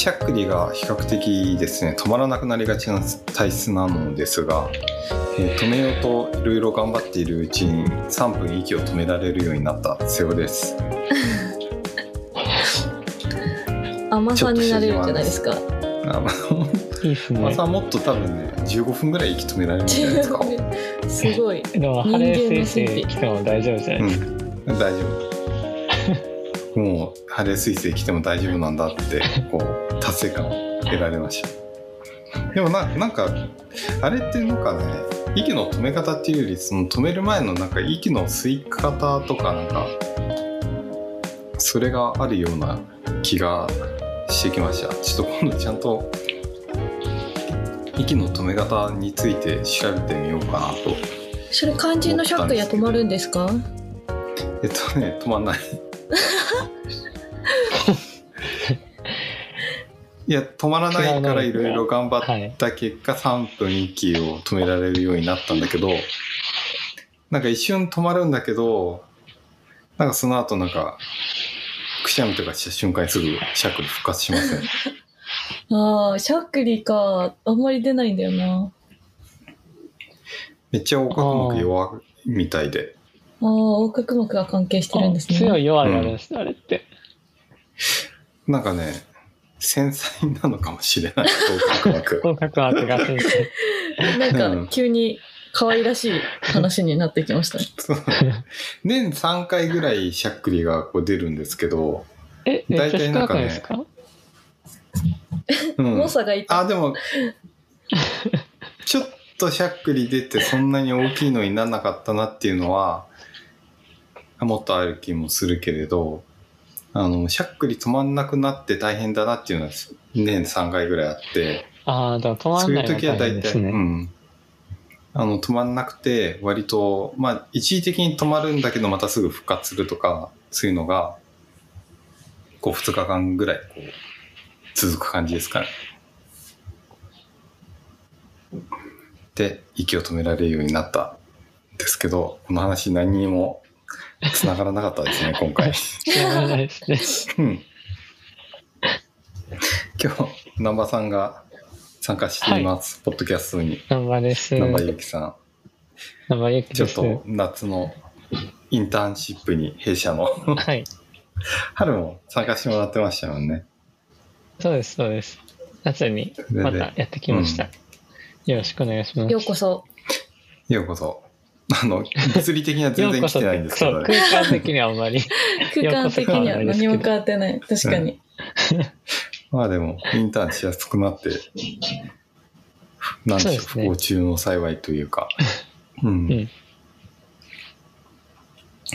しゃっくりが比較的ですね止まらなくなりがちな体質なのですが、えー止めようといろいろ頑張っているうちに3分息を止められるようになった瀬尾です。甘さんになれるんじゃないですか。あまいいっすね。まさもっと多分ね15分ぐらい息止められるんじゃないですか。すごい。でも人間の晴れ神秘彗星来ても大丈夫じゃないですか、うん、大丈夫。もう晴れ彗星来ても大丈夫なんだってこう達成感を得られました。でもななんかあれってなんかね息の止め方っていうよりその止める前のなんか息の吸い方とかなんかそれがあるような気がしてきました。ちょっと今度ちゃんと息の止め方について調べてみようかなと。それ肝心のシャックリは止まるんですか？えっとね止まんない いや止まらないからいろいろ頑張った結果3分息を止められるようになったんだけどなんか一瞬止まるんだけどなんかその後なんかくしゃみとかした瞬間にすぐシャックリ復活しません？ああ、シャックリか。あんまり出ないんだよな。めっちゃ横隔膜弱いみたいでああ、横隔膜が関係してるんですね。強い弱いあるんです、あれってなんかね繊細なのかもしれない。横隔膜合格枠が先生。なんうん。か急に可愛らしい話になってきましたね。年3回ぐらいしゃっくりがこう出るんですけど、え大体なんかねですか？うん。がいた。あでもちょっとしゃっくり出てそんなに大きいのにならなかったなっていうのはもっとある気もするけれどあのしゃっくり止まんなくなって大変だなっていうのは年3回ぐらいあって。ああでも止まそういうんないの時は大体、うん、あの止まんなくて割とまあ一時的に止まるんだけどまたすぐ復活するとかそういうのがこう2日間ぐらいこう続く感じですかね。で息を止められるようになったんですけどこの話何にも繋がらなかったですね 今回。知らないですね。う ん今日南波さんが参加しています、ポッドキャストに。南波です。南波ゆきさん。南波ゆきです。ちょっと夏のインターンシップに弊社のはい。春も参加してもらってましたもんね。そうですそうです。夏にまたやってきました、よろしくお願いします。ようこそ。ようこそあの物理的には全然来てないんですけど。空間的にはあんまり。空間的には何も変わってない。確かに。まあでもインターンしやすくなってなんでしょう不幸中の幸いというか。うん、うん。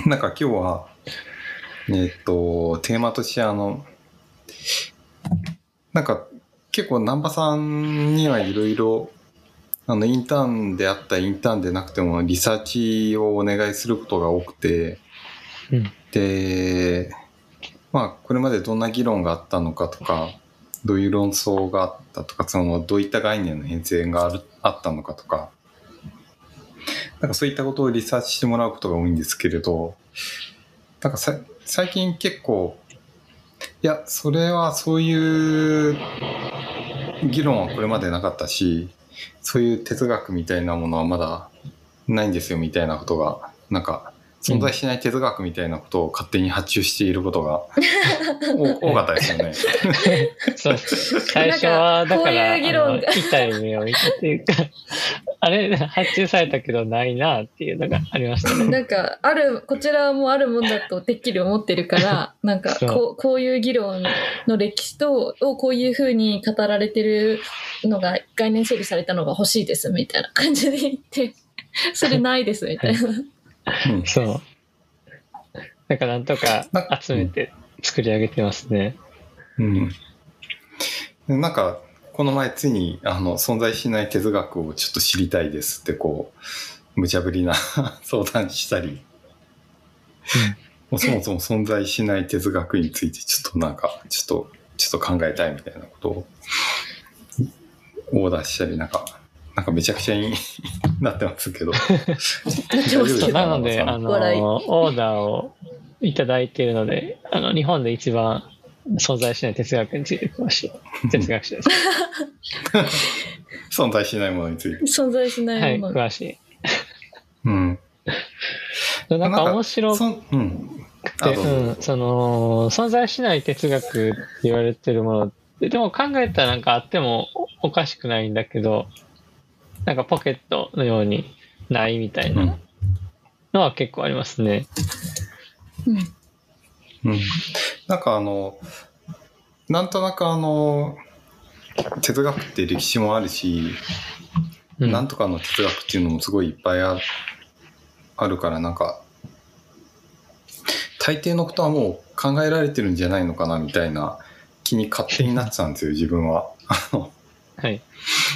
なんか今日はえっとテーマとしてあのなんか結構難波さんにはいろいろあのインターンであったりインターンでなくてもリサーチをお願いすることが多くてうん。でまあこれまでどんな議論があったのかとかどういう論争があったとかそのどういった概念の変遷があるあったのかとかなんかそういったことをリサーチしてもらうことが多いんですけれどなんかさ最近結構いやそれはそういう議論はこれまでなかったしそういう哲学みたいなものはまだないんですよみたいなことがなんか存在しない哲学みたいなことを勝手に発注していることが お多かったですよね。最初はだからこういう議論あの痛い目を見たっていうかあれ発注されたけどないなっていうのがありましたね。なんか、ある、こちらもあるもんだとてっきり思ってるから、なんかこう、こういう議論の歴史と、をこういうふうに語られてるのが、概念整理されたのが欲しいです、みたいな感じで言って、それないです、みたいな。うん。そう。だからなんとかな集めて作り上げてますね、うん、でなんかこの前ついにあの存在しない哲学をちょっと知りたいですってこう無茶ぶりな 相談したり、もうそもそも存在しない哲学についてちょっとなんかちょっとちょっと考えたいみたいなことをオーダーしたりなんかなんかめちゃくちゃになってますけど。なってますけど。なので、あの、オーダーをいただいているので、あの、日本で一番存在しない哲学について詳しい哲学者です。存在しないものについて。存在しなはいい、もの。詳しい。うん。なんか面白そんうん。うん、その、存在しない哲学って言われてるものって、でも考えたらなんかあってもおおかしくないんだけど、なんかポケットのようにないみたいうんなのは結構ありますね。うんうん。なんかあの、なんとなくあの、哲学って歴史もあるし、うん、なんとかの哲学っていうのもすごいいっぱいああるから、なんか、大抵のことはもう考えられてるんじゃないのかなみたいな気に勝手になってたんですよ、自分は。はい。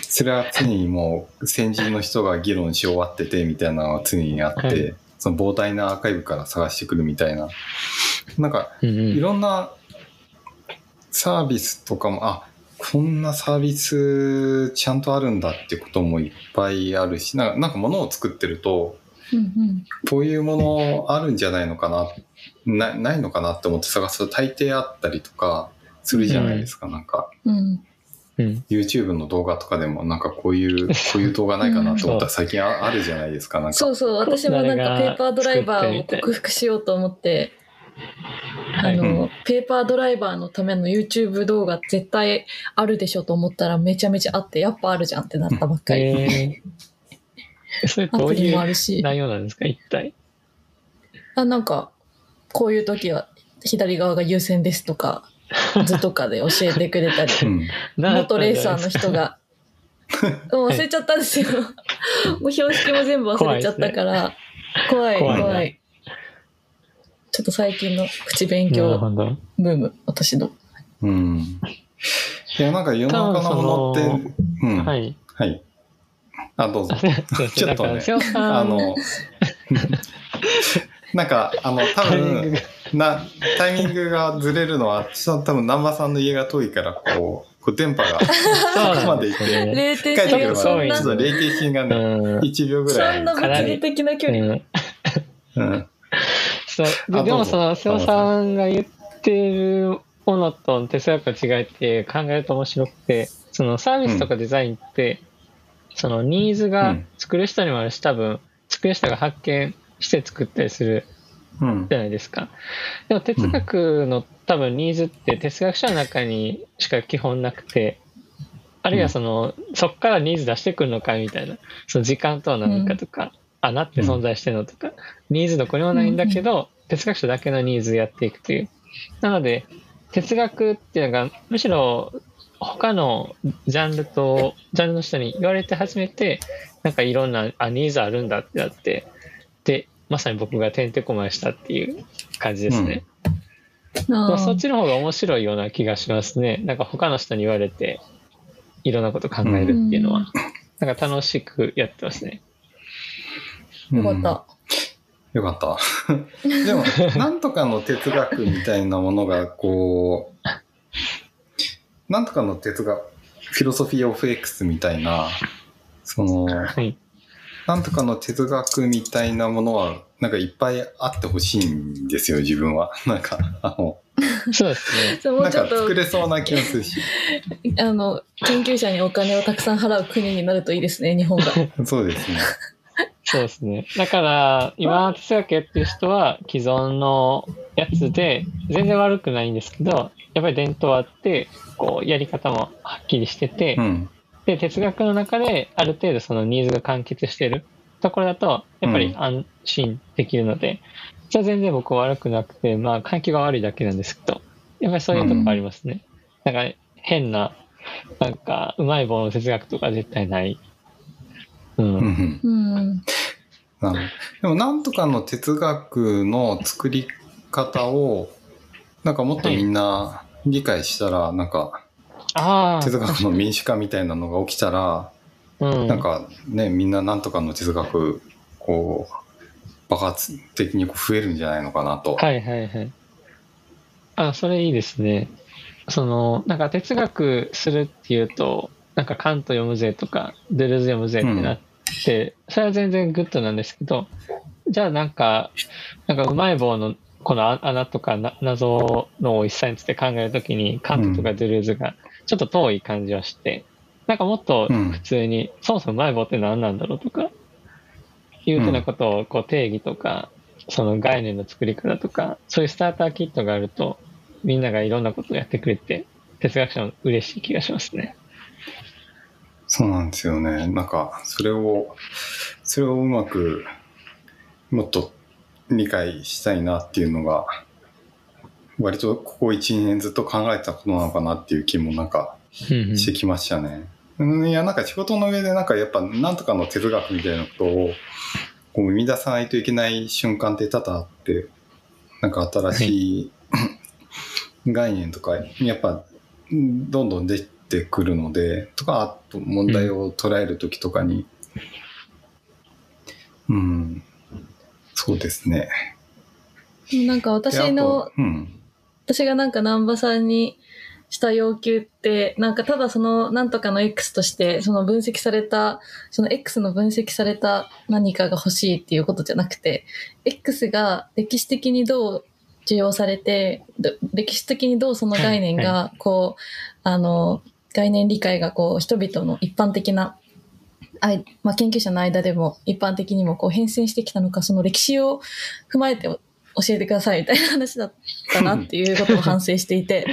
それは常にもう先人の人が議論し終わっててみたいなのは常にあって、はいその膨大なアーカイブから探してくるみたいな。なんかいろんなサービスとかも、あ、こんなサービスちゃんとあるんだってこともいっぱいあるし、なんかなんか物を作ってると、うんこういうものあるんじゃないのかな、なないのかなって思って探すと大抵あったりとかするじゃないですか、なんか。YouTube の動画とかでもなんかこういう、こういう動画ないかなと思ったら 最近ああるじゃないですか、なんか。そうそう、私もなんかペーパードライバーを克服しようと思って、あの、ペーパードライバーのための YouTube 動画絶対あるでしょと思ったらめちゃめちゃあって、やっぱあるじゃんってなったばっかり。えー、それどういうもあるし。内容なんですか、一体。あ、なんか、こういう時は左側が優先ですとか、図とかで教えてくれたり。うん。元レーサーの人が。もう忘れちゃったんですよ。もう標識も全部忘れちゃったから、怖い、怖い怖い。ちょっと最近の口勉強。ブーム、私の。うん。いや、なんか世の中のものって、多分うん。ははい。い。あ、どうぞ。ちょっとねあの、なんか、あの、多タイミング分が、な、タイミングがずれるのは、ちょっと多分、南波さんの家が遠いから、こう、こう電波が、そこまで行って帰ってくれば、ちょっと冷静心がね、うん1秒ぐらいそんな物理的な距離。うんうん。そう。あででもその瀬尾さんが言ってるものと哲学の違いって考えると面白くてそのサービスとかデザインって、そのニーズがうん作る人にもあるし多分作る人が発見して作ったりするうん。じ。ゃないですか。でも哲学の多分ニーズって哲学者の中にしか基本なくてあるいはその、そこからニーズ出してくるのかみたいなその時間とは何かとか、穴って存在してるのとか、ニーズどこにもないんだけど、哲学者だけのニーズやっていくという。なので哲学っていうのがむしろ他のジャンルとジャンルの人に言われて初めてなんかいろんなあニーズあるんだってなってでまさに僕がてんてこまいしたっていう感じですね、まああ、そっーちの方が面白いような気がしますね。なんか他の人に言われて、いろんなこと考えるっていうのは、なんか楽しくやってますね。よかった。よかった。でも、なんとかの哲学みたいなものが、こう、なんとかの哲学、フィロソフィー・オフ・エクスみたいな、その、はい。なんとかの哲学みたいなものは、なんかいっぱいあってほしいんですよ、自分は。なんか、あの、そうですね。そうもなんちょっと作れそうな気がするし。あの研究者にお金をたくさん払う国になるといいですね日本が。そうですね。そうですね。だから、今、哲学やってる人は、既存のやつで、全然悪くないんですけど、やっぱり伝統あって、こう、やり方もはっきりしてて、うん。で、哲学の中で、ある程度そのニーズが完結してるところだと、やっぱり安心できるので、じゃあ全然僕は悪くなくて、まあ、環境が悪いだけなんですけど、やっぱりそういうとこありますね。なんか、変な、なんか、うまい棒の哲学とか絶対ない。う。うんん。うん。なるほどでも、なんとかの哲学の作り方を、なんかもっとみんな理解したら、なんか、あ哲学の民主化みたいなのが起きたら。なんかね、みんななんとかの哲学、こう、爆発的にこう増えるんじゃないのかなと。はいはいはい。あ、それいいですね。その、なんか哲学するっていうと、なんかカント読むぜとか、ドゥルーズ読むぜってなって、それは全然グッドなんですけど、じゃあなんか、なんかうまい棒のこのあ穴とかな謎の美味しさについて考えるときに、カントとかドゥルーズがちょっと遠い感じはして、なんかもっと普通に、そもそもうまい棒って何なんだろうとか、いうふうなことをこう定義とか、その概念の作り方とか、そういうスターターキットがあると、みんながいろんなことをやってくれて、哲学者も嬉しい気がしますね。そうなんですよね。なんか、それを、それをうまく、もっと理解したいなっていうのが、割とここ1、2年ずっと考えたことなのかなっていう気もなんかうんうんしてきましたね。うんいや、なんか仕事の上でなんかやっぱなんとかの哲学みたいなことをこう生み出さないといけない瞬間って多々あって、なんか新しい、概念とかやっぱうんどんどん出てくるので、とか、あと問題を捉えるときとかに、うん、そうですね。なんかで私のうん。私がなんか南波さんにした要求って、なんかただそのなんとかの X として、その分析された、その X の分析された何かが欲しいっていうことじゃなくて、X が歴史的にどう受容されて、ど歴史的にどうその概念が、こう、あの、概念理解がこう人々の一般的なあいまあ、研究者の間でも一般的にもこう変遷してきたのか、その歴史を踏まえて教えてくださいみたいな話だったなっていうことを反省していて、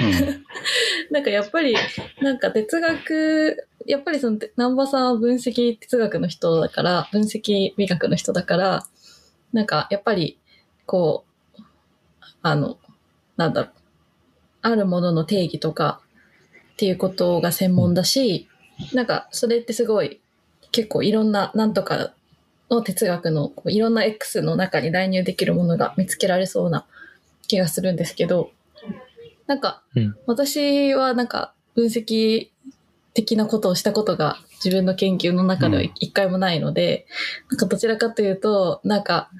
なん。かやっぱり、なんか哲学、やっぱりその南波さんは分析哲学の人だから、分析美学の人だから、なんかやっぱり、こう、あの、なんだろう、あるものの定義とかっていうことが専門だし、なんかそれってすごい結構いろんな、なんとかの哲学のいろんな X の中に代入できるものが見つけられそうな気がするんですけど、なんかうん。私はなんか分析的なことをしたことが自分の研究の中ではうん。一回もないので、なんかどちらかというと、なんか、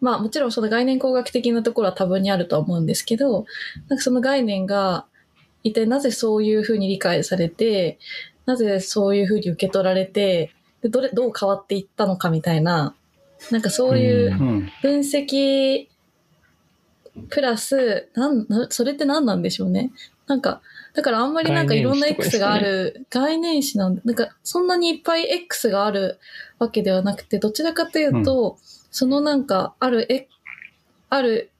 まあもちろんその概念工学的なところは多分にあるとは思うんですけど、なんかその概念が一体なぜそういうふうに理解されて、なぜそういうふうに受け取られて、でどれどう変わっていったのかみたいな、なんかそういううん。分析プラス、なん、なそれって何なんでしょうね。なんか、だからあんまりなんかいろんな X がある、概念詞なんだ。なんかそんなにいっぱい X があるわけではなくて、どちらかというと、そのなんかある、え、ある、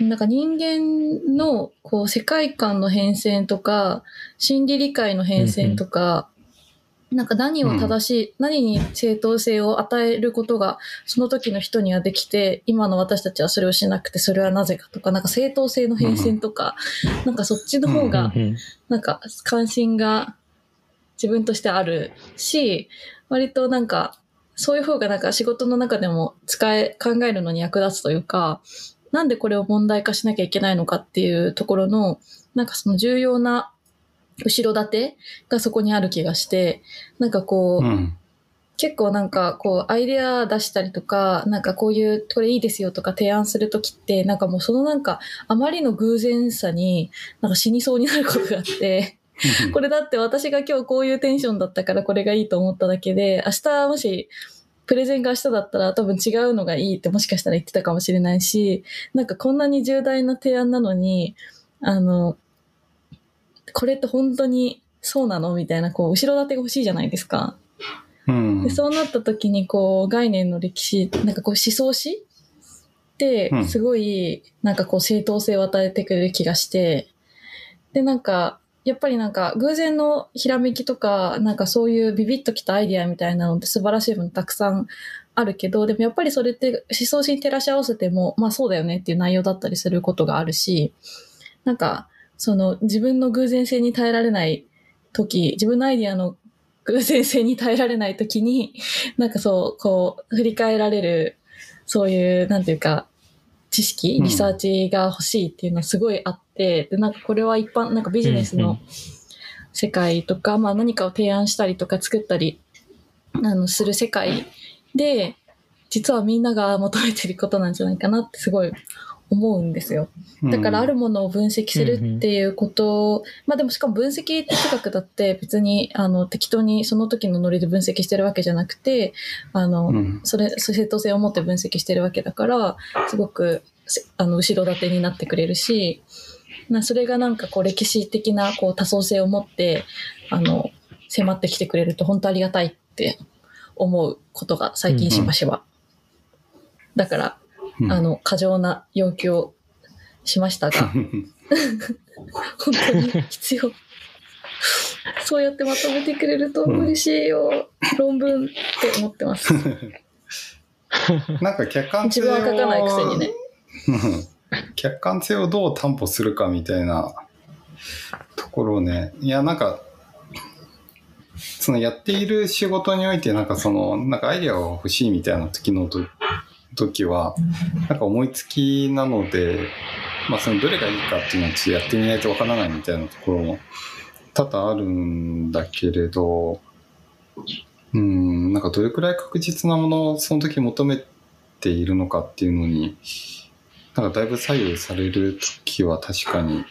なんか人間のこう世界観の変遷とか、心理理解の変遷とか、なんか何を正しい、何に正当性を与えることがその時の人にはできて、今の私たちはそれをしなくて、それはなぜかとか、なんか正当性の変遷とか、なんかそっちの方が、うんうん。なんか関心が自分としてあるし、割となんか、そういう方がなんか仕事の中でも使え、考えるのに役立つというか、なんでこれを問題化しなきゃいけないのかっていうところの、なんかその重要な後ろ盾がそこにある気がして、なんかこう、うん。結構なんかこうアイデア出したりとか、なんかこういうこれいいですよとか提案するときって、なんかもうそのなんかあまりの偶然さになんか死にそうになることがあって、これだって私が今日こういうテンションだったからこれがいいと思っただけで、明日もしプレゼンが明日だったら多分違うのがいいってもしかしたら言ってたかもしれないし、なんかこんなに重大な提案なのに、あの、これって本当にそうなのみたいな、こう、後ろ盾が欲しいじゃないですか。うんで、そうなった時に、こう、概念の歴史、なんかこう、思想史ってう、んすごい、なんかこう、正当性を与えてくれる気がして、で、なんか、やっぱりなんか、偶然のひらめきとか、なんかそういうビビッときたアイディアみたいなのって素晴らしいものたくさんあるけど、でもやっぱりそれって思想史に照らし合わせても、まあそうだよねっていう内容だったりすることがあるし、なんか、その自分の偶然性に耐えられない時、自分のアイディアの偶然性に耐えられない時に、なんかそう、こう、振り返られる、そういう、なんていうか、知識、うん。リサーチが欲しいっていうのはすごいあって、で、なんかこれは一般、なんかビジネスの世界とか、まあ何かを提案したりとか作ったり、あの、する世界で、実はみんなが求めてることなんじゃないかなってすごい思うんですよ。だからあるものを分析するっていうことを、まあでもしかも分析哲学だって別にあの適当にその時のノリで分析してるわけじゃなくて、あの、うん。それ、正当性を持って分析してるわけだから、すごくせあの後ろ盾になってくれるし、なそれがなんかこう歴史的なこう多層性を持って、あの、迫ってきてくれると本当ありがたいって思うことが最近しばしば。だから、うんあの、過剰な要求をしましたが、本当に必要。そうやってまとめてくれると嬉しいよ、論文って思ってます。なんか客観性を自分は書かないくせにね。客観性をどう担保するかみたいなところをね。いやなんかそのやっている仕事においてなんかそのなんかアイデアが欲しいみたいな時の時はなんか思いつきなのでまあそのどれがいいかっていうのはちょっとやってみないとわからないみたいなところも多々あるんだけれどうんなんかどれくらい確実なものをその時求めているのかっていうのになんかだいぶ左右される時は確かに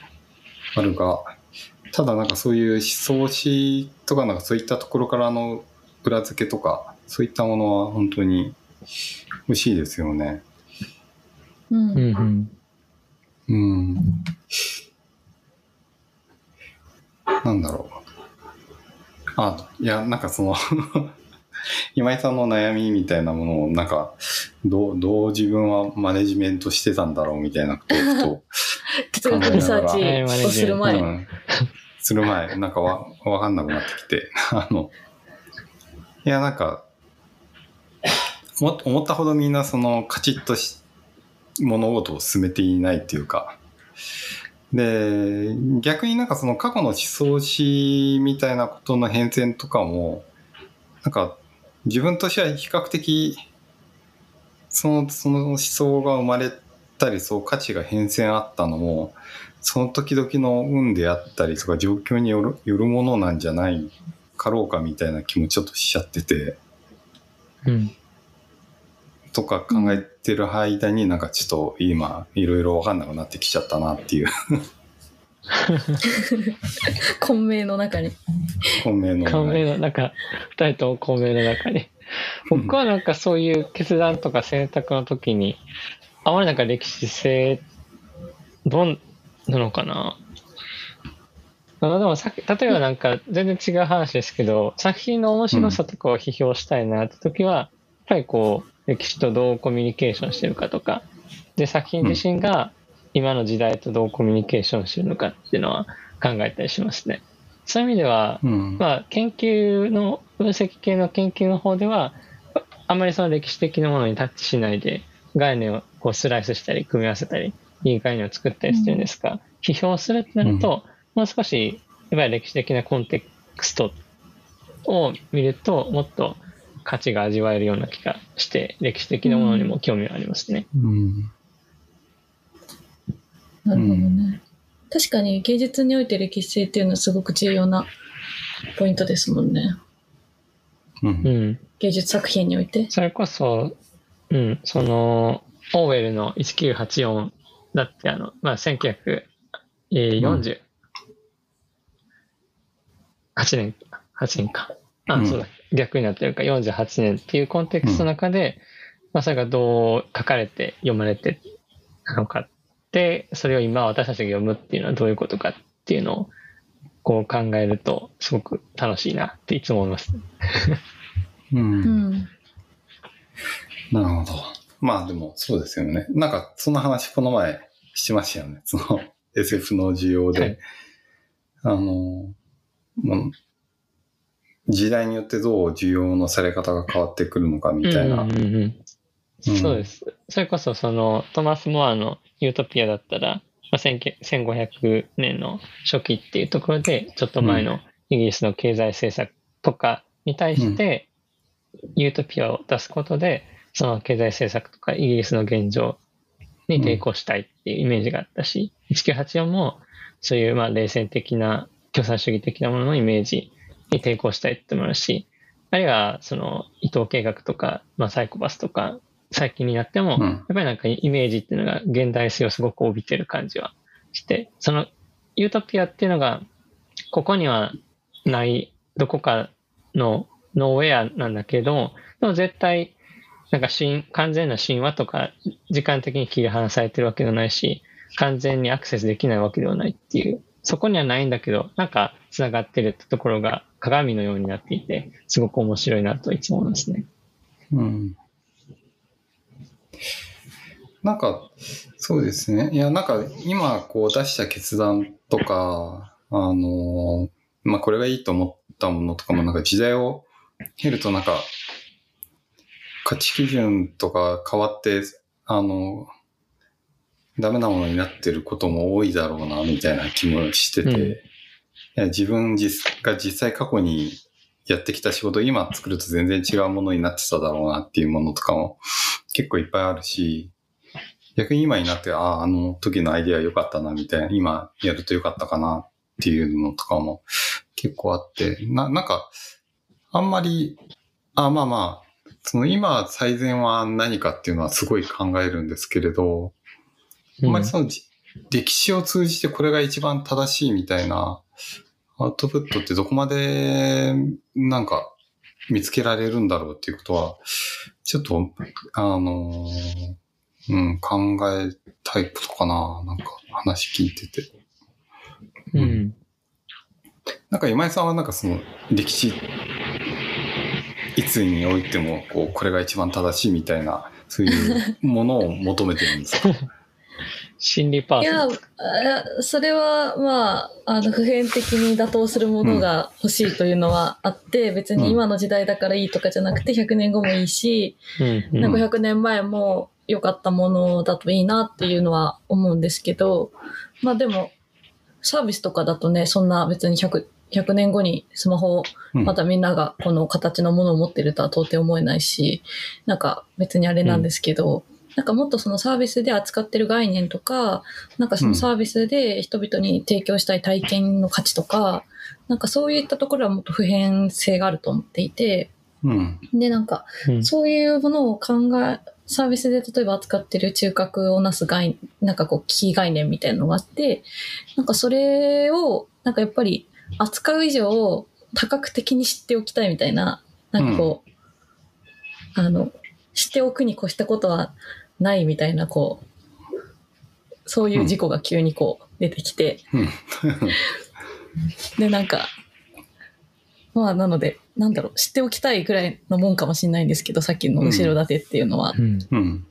あるがただなんかそういう思想史とかなんかそういったところからの裏付けとかそういったものは本当に欲しいですよね。うん。うんうん。うん。なんだろう。あ、いや、なんかその今井さんの悩みみたいなものを、なんか、どう、どう自分はマネジメントしてたんだろうみたいなことを哲学 リサーチをするふと、前。うん、する前、なんかわ、わかんなくなってきて、あの、いや、なんか、も思ったほどみんなその、カチッとし、物事を進めていないっていうか、で、逆になんかその過去の思想史みたいなことの変遷とかも、なんか自分としては比較的、その、その思想が生まれたり、そう価値が変遷あったのも、その時々の運であったりとか状況によるよるものなんじゃないかろうかみたいな気もちょっとしちゃってて、うん。とか考えてる間になんかちょっと今いろいろわかんなくなってきちゃったなっていう 混迷の中に。本命の。公明の中、二人とも公明の中に。僕はなんかそういう決断とか選択の時に、あまりなんか歴史性、どんなのかなあのでもさ例えばなんか全然違う話ですけど、作品の面白さとかを批評したいなって時は、やっぱりこう、歴史とどうコミュニケーションしてるかとか、で、作品自身が今の時代とどうコミュニケーションしてるのかっていうのは考えたりしますね。そういう意味では、うん。まあ、研究の、分析系の研究の方では、あまりその歴史的なものにタッチしないで、概念をこうスライスしたり、組み合わせたり、いい概念を作ったりしてるんですが、批評するってなると、もう少し、やっぱり歴史的なコンテクストを見ると、もっと価値が味わえるような気がして、歴史的なものにも興味がありますね。うん。なるほどね。確かに芸術において歴史性っていうのはすごく重要なポイントですもんね。う。うんん。芸術作品において。それこそ、うん、その、オーウェルの1984だって、あの、まあ、1948年、8年か。あ、うんそうだ、逆になってるか、48年っていうコンテクストの中で、まあ、それがどう書かれて、読まれてなのかって、それを今私たちが読むっていうのはどういうことかっていうのを、こう考えると、すごく楽しいなっていつも思います。う。うんん。なるほど。まあでもそうですよね。なんかその話この前しましたよね。その SF の需要で。はいあの、まあ時代によってどう需要のされ方が変わってくるのかみたいな。そうです。それこそ、その、トマス・モアのユートピアだったら、まあ、19 1500年の初期っていうところで、ちょっと前のイギリスの経済政策とかに対して、ユートピアを出すことで、その経済政策とかイギリスの現状に抵抗したいっていうイメージがあったし、1984も、そういうまあ冷戦的な、共産主義的なもののイメージに抵抗したいってのもあるし、あるいは、その、伊藤計画とか、まあ、サイコパスとか最近になっても、うんやっぱりなんかイメージっていうのが現代性をすごく帯びてる感じはして、そのユートピアっていうのが、ここにはないどこかのノーウェアなんだけど、でも絶対、なんか神完全な神話とか時間的に切り離されてるわけではないし、完全にアクセスできないわけではないっていう、そこにはないんだけど、なんか繋がってるってところが鏡のようになっていて、すごく面白いなといつも思いますね。うん。なんか、そうですね。いや、なんか、今、こう出した決断とか、あの、まあ、これがいいと思ったものとかも、なんか時代を経ると、なんか、価値基準とか変わって、あの、ダメなものになってることも多いだろうな、みたいな気もしてて、うんいや自分実が実際過去にやってきた仕事を今作ると全然違うものになってただろうなっていうものとかも結構いっぱいあるし、逆に今になって、ああ、あの時のアイディア良かったな、みたいな、今やると良かったかなっていうのとかも結構あって、な、なんか、あんまり、あまあまあ、その今最善は何かっていうのはすごい考えるんですけれど、あんまりそのじ歴史を通じてこれが一番正しいみたいなアウトプットってどこまでなんか見つけられるんだろうっていうことは、ちょっと、あのーうん、考えたいことかな。なんか話聞いてて。うん。うんなんか今井さんはなんかその歴史、いつにおいてもこう、これが一番正しいみたいな、そういうものを求めてるんですか？心理パーいやそれはまああの普遍的に妥当するものが欲しいというのはあって、別に今の時代だからいいとかじゃなくて100年後もいいし、うんうん。なんか500年前も良かったものだといいなっていうのは思うんですけど、まあでも、サービスとかだとね、そんな別に100、100年後にスマホをうん。またみんながこの形のものを持ってるとは到底思えないし、なんか別にあれなんですけど、なんかもっとそのサービスで扱ってる概念とか、なんかそのサービスで人々に提供したい体験の価値とか、なんかそういったところはもっと普遍性があると思っていて、うん。で、なんかうん。そういうものを考え、サービスで例えば扱ってる中核をなす概、なんかこう、キー概念みたいなのがあって、なんかそれを、なんかやっぱり扱う以上、多角的に知っておきたいみたいな、なんかこう、あの、知っておくに越したことはないみたいな、こう、そういう事故が急にこう出てきて、うん。で、なんか、まあ、なので、なんだろう、知っておきたいくらいのもんかもしれないんですけど、さっきの後ろ盾っていうのは。うんうん。うん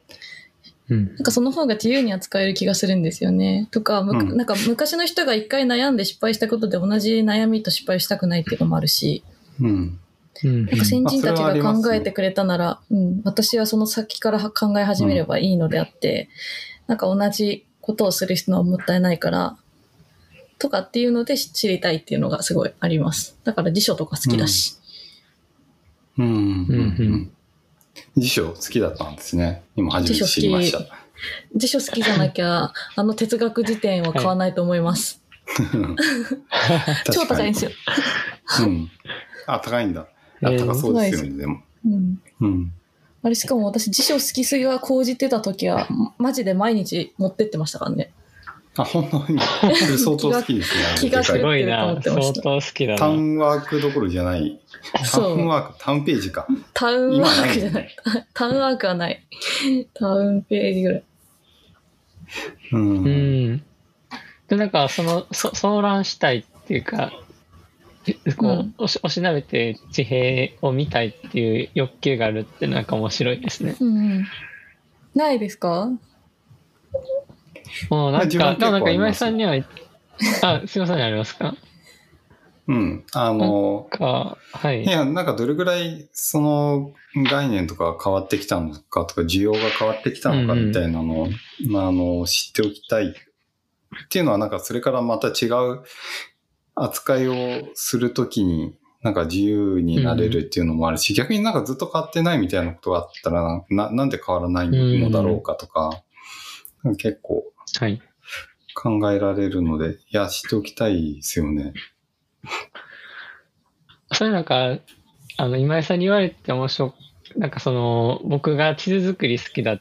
なんかその方が自由に扱える気がするんですよね。とか、むうんなんか昔の人が一回悩んで失敗したことで同じ悩みと失敗したくないっていうのもあるし、うん。うんなんか先人たちが考えてくれたなら、うん、私はその先から考え始めればいいのであって、なんか同じことをする人はもったいないから、とかっていうので知りたいっていうのがすごいあります。だから辞書とか好きだし。うん。ううんん。辞書好きだったんですね。今初めて知りました。辞書好きじゃなきゃ、あの哲学辞典は買わないと思います。超高いんですよ。うん。あ、高いんだ。あえー高そうですよね、でも。うんうん。あれしかも私辞書好きすぎが講じてた時はマジで毎日持ってってましたからね。あ、本当に？相当好きですね。気がすでかごいな狂ってました相当好きだタウな。ンワークどころじゃない。タそうウンワーク、タウンページか。タウンワークじゃない。タウンワークはない。タウンページぐらい。う。うんん。で、なんか、その、そ相談したいっていうか、こう、うんおしおしなべて地平を見たいっていう欲求があるってなんか面白いですね。うんうん。ないですか？もうなんか、でもなんか今井さんには、あ、すいません、ありますか？うん。あの、か、はいい。や、なんかどれぐらいその概念とか変わってきたのかとか、需要が変わってきたのかみたいなのを、まあ、あの、知っておきたいっていうのは、なんかそれからまた違う扱いをするときに、なんか自由になれるっていうのもあるし、逆になんかずっと変わってないみたいなことがあったら、ななんで変わらないのだろうかとか、結構はい。考えられるので、いや、知っておきたいですよね。それなんか、あの、今井さんに言われて面白なんかその、僕が地図作り好きだ、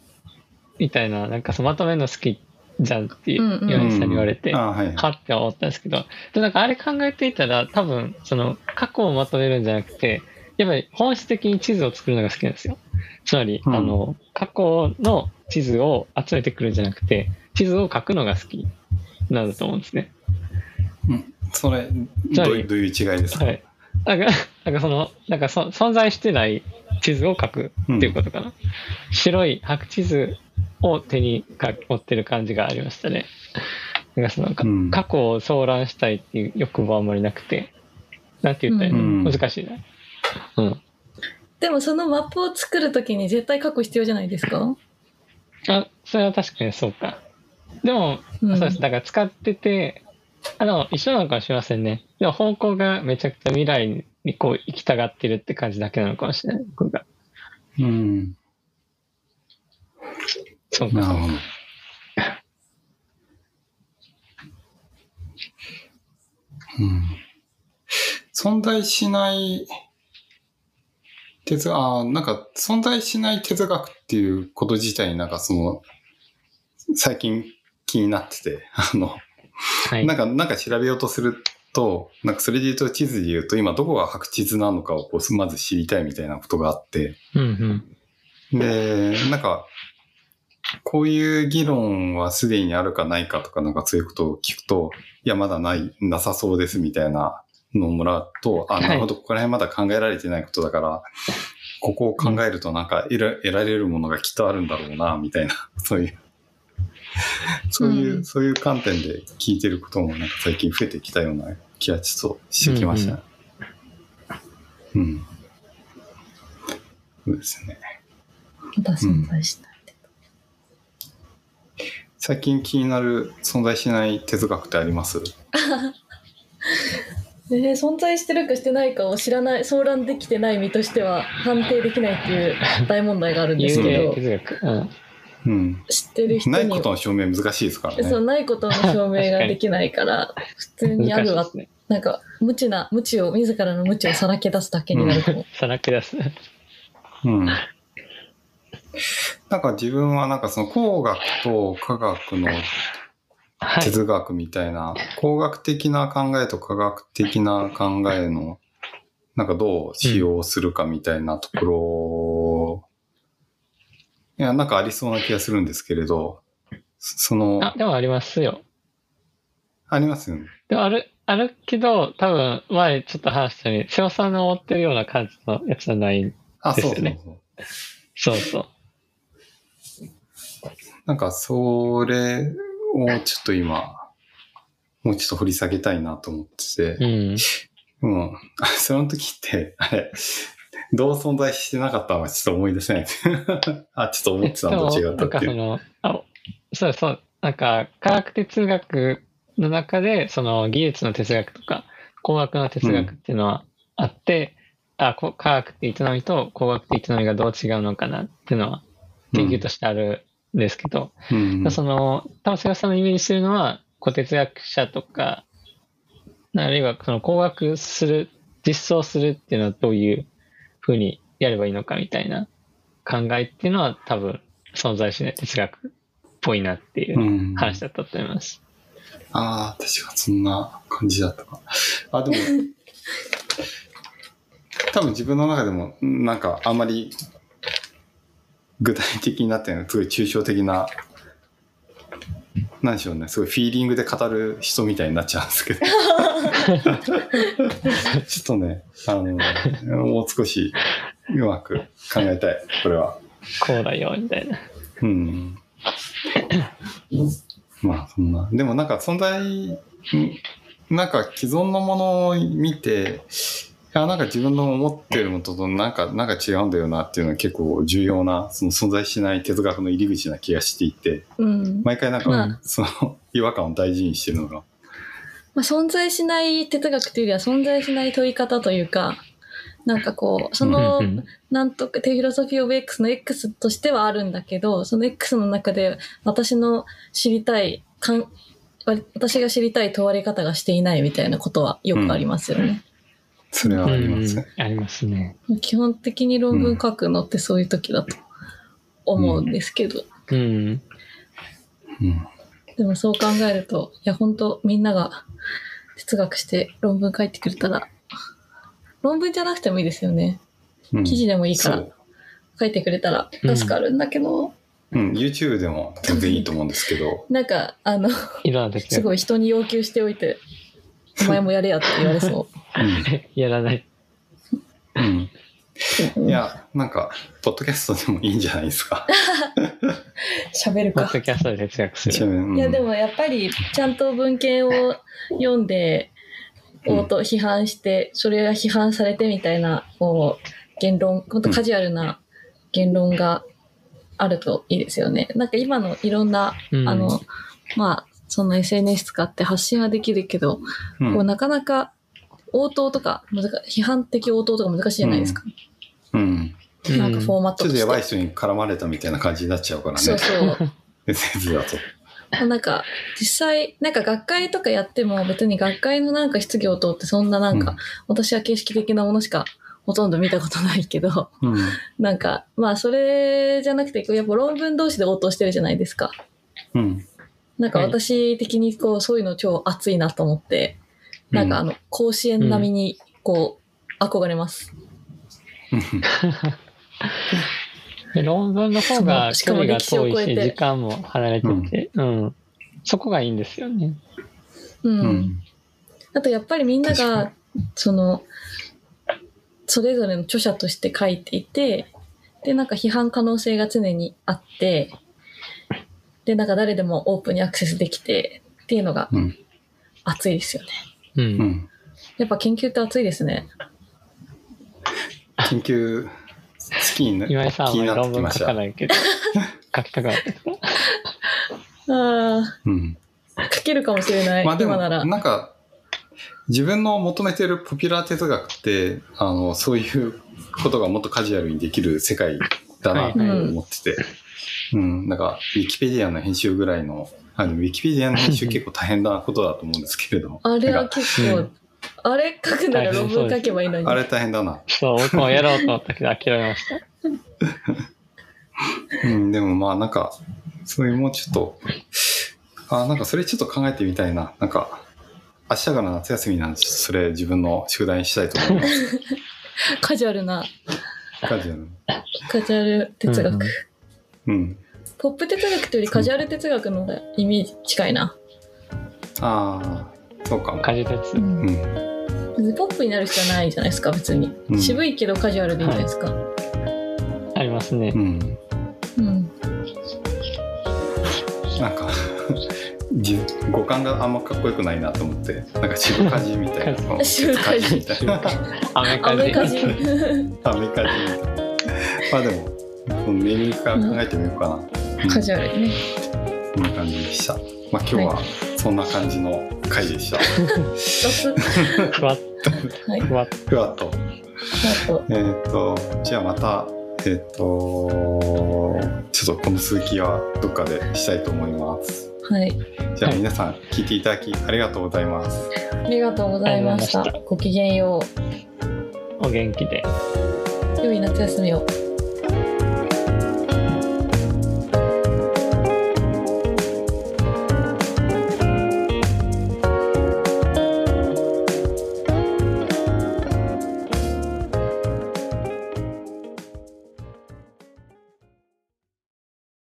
みたいな、なんかそのまとめるの好きじゃんって岩井さんに言われて、あはって思ったんですけど、で、なんかあれ考えていたら、多分、その、過去をまとめるんじゃなくて、やっぱり本質的に地図を作るのが好きなんですよ。つまり、うんあの、過去の地図を集めてくるんじゃなくて、地図を書くのが好きなんだと思うんですね。それじゃあどういう違いですか、はい。なんか、なんかその、なんかそ存在してない地図を書くっていうことかな。白い白地図を手にか持ってる感じがありましたね。なんかその、かうん過去を騒乱したいっていう欲望はあんまりなくて、なんて言ったらいいの、うん難しいな。うん。でもそのマップを作るときに絶対書く必要じゃないですか？あ、それは確かにそうか。でも、うんそうです。だから使ってて、あの、一緒なのかもしれませんね。でも方向がめちゃくちゃ未来にこう行きたがってるって感じだけなのかもしれない。僕が。うんそうか。なるほどうん存在しない哲学、あーなんか存在しない哲学っていうこと自体になんかその、最近気になってて、あの、はい。なんか、なんか調べようとすると、なんかそれで言うと地図で言うと、今どこが白地図なのかをこうまず知りたいみたいなことがあって、うんうん。で、なんか、こういう議論はすでにあるかないかとか、なんかそういうことを聞くと、いや、まだない、なさそうですみたいなのをもらうと、あ、はいなるほど、ここら辺まだ考えられてないことだから、ここを考えるとなんか得ら得られるものがきっとあるんだろうな、みたいな、そういう、そういう、うんそういう観点で聞いてることもなんか最近増えてきたような気がちょっとしてきましたね。うん、そうですね。まだ存在しない。最近気になる存在しない哲学ってあります？えー存在してるかしてないかを知らない、騒乱できてない身としては判定できないっていう大問題があるんです有けど、名哲学。うん。うん。知ってる人にないことの証明難しいですからね。そうないことの証明ができないから、普通にあるわね。なんか無知な、無知を、自らの無知をさらけ出すだけになると思う。さらけ出す。うん。なんか自分はなんかその工学と科学のはい。哲学みたいな、工学的な考えと科学的な考えの、なんかどう使用するかみたいなところ、いや、なんかありそうな気がするんですけれど、その、あ、でもありますよ。ありますよね。でもある、あるけど、多分、前ちょっと話したように、瀬尾さんの思ってるような感じのやつじゃない。あ、ですそうよそうそう。ねそうそう。なんかそれをちょっと今、もうちょっと掘り下げたいなと思ってて、うん。もう、その時って、あれ、どう存在してなかったのかちょっと思い出せない。あ、ちょっと思ってたのと違ったっていう。その、あ、そうそう、なんか科学哲学の中で、その技術の哲学とか、工学の哲学っていうのはあって、あ、こ科学って営みと工学って営みがどう違うのかなっていうのは研究としてあるんですけど、うんその、多分菅さんのイメージするのは、こう哲学者とか、あるいはその工学する、実装するっていうのはどういうふうにやればいいのかみたいな考えっていうのは多分存在しない哲学っぽいなっていううん話だったと思います。ああ、確かそんな感じだったか。あ、でも、多分自分の中でも、なんかあんまり具体的になってない、すごい抽象的な、なんでしょうね、すごいフィーリングで語る人みたいになっちゃうんですけど。ちょっとね、あの、もう少しうまく考えたい、これは。こうだよ、みたいな。うん。まあ、そんな。でもなんか存在、んなんか既存のものを見て、いや、なんか自分の思ってるのとなんか、なんか違うんだよなっていうのは結構重要な、その存在しない哲学の入り口な気がしていて、うん。毎回なんか、まあその違和感を大事にしてるのが。まあ、存在しない哲学というよりは存在しない問い方というか、なんかこう、そのうんうんなんとか、テフィロソフィー・オブ・ X の X としてはあるんだけど、その X の中で私の知りたい、かん私が知りたい問われ方がしていないみたいなことはよくありますよね。それはありますね。うんありますね。基本的に論文書くのってそういう時だと思うんですけど、うん。うん。でもそう考えると、いや本当みんなが哲学して論文書いてくれたら、論文じゃなくてもいいですよね。うん記事でもいいから書いてくれたら助かるんだけど、うん、YouTube でも全然いいと思うんですけど、なんか、あの、いろんな哲学すごい人に要求しておいて、お前もやれやって言われそやらない。うん。いや、なんか、ポッドキャストでもいいんじゃないですか。喋るか。ポッドキャストで哲学する。うんいや、でもやっぱり、ちゃんと文献を読んで、うん応答批判して、それが批判されてみたいな、こう、言論、本当カジュアルな言論があるといいですよね。なんか今のいろんな、うんあの、まあ、その SNS 使って発信はできるけど、うんこうなかなか応答とか難し、批判的応答とか難しいじゃないですか。うん。なんかフォーマット。ちょっとやばい人に絡まれたみたいな感じになっちゃうからね。そうそう。SNS だと。なんか、実際、なんか学会とかやっても別に学会のなんか質疑応答ってそんななんか、うん私は形式的なものしかほとんど見たことないけど、うん。なんか、まあそれじゃなくて、やっぱ論文同士で応答してるじゃないですか。うん。なんかはい私的にこう、そういうの超熱いなと思って、なんかあの、甲子園並みにこう、憧れます。で論文の方がしかも距離が遠いし、歴史を超えて時間も離れてて、うん。そこがいいんですよね。うん。うん。あとやっぱりみんなが、その、それぞれの著者として書いていて、で、なんか批判可能性が常にあって、で、なんか誰でもオープンにアクセスできてっていうのがうん。熱いですよね。う。うんん。やっぱ研究って熱いですね。研究、好きにな今井さんは論文。書かないけど、書きたくなってきた。ああ、うん。書けるかもしれない。まあでも、今なら。なんか、自分の求めてるポピュラー哲学って、あの、そういうことがもっとカジュアルにできる世界だなと思ってて、うん、なんか、ウィキペディアの編集ぐらいの、あの、ウィキペディアの編集結構大変なことだと思うんですけれど、あれは結構、あれ書くなら論文書けばいいのに。あれ大変だな。そう、僕もやろうと思ったけど諦めました。うん、でもまあなんか、そういうもうちょっと、あ、なんかそれちょっと考えてみたいな。なんか、明日から夏休みなんで、それ自分の宿題にしたいと思います。カジュアルな、カジュアルカジュアル哲学。うんうん。ポップ哲学というよりカジュアル哲学のイメージ近いな。ああ、そうかも。果実鉄う。んうん。別にポップになる必要はないじゃないですか、別に。うん渋いけどカジュアルでいいじゃないですか？ありますねう。ん。うん。なんか、じ五感があんまかっこよくないなと思って、なんか渋かじみたいな。うん渋かじみたいな。アメカジ。みたいな。まあでも、このネーミングから考えてみようかな。うんカジュアルにね。こんな感じでした。まあ今日はそんな感じの回でした。雑。ふわっはい。ふわっふわっと。えっ、と、じゃあまた、えっ、と、ちょっとこの続きはどっかでしたいと思います。はい。じゃあはい皆さん聞いていただきありがとうございます。ありがとうございましたごきげんよお元気で。う。良い夏休みを。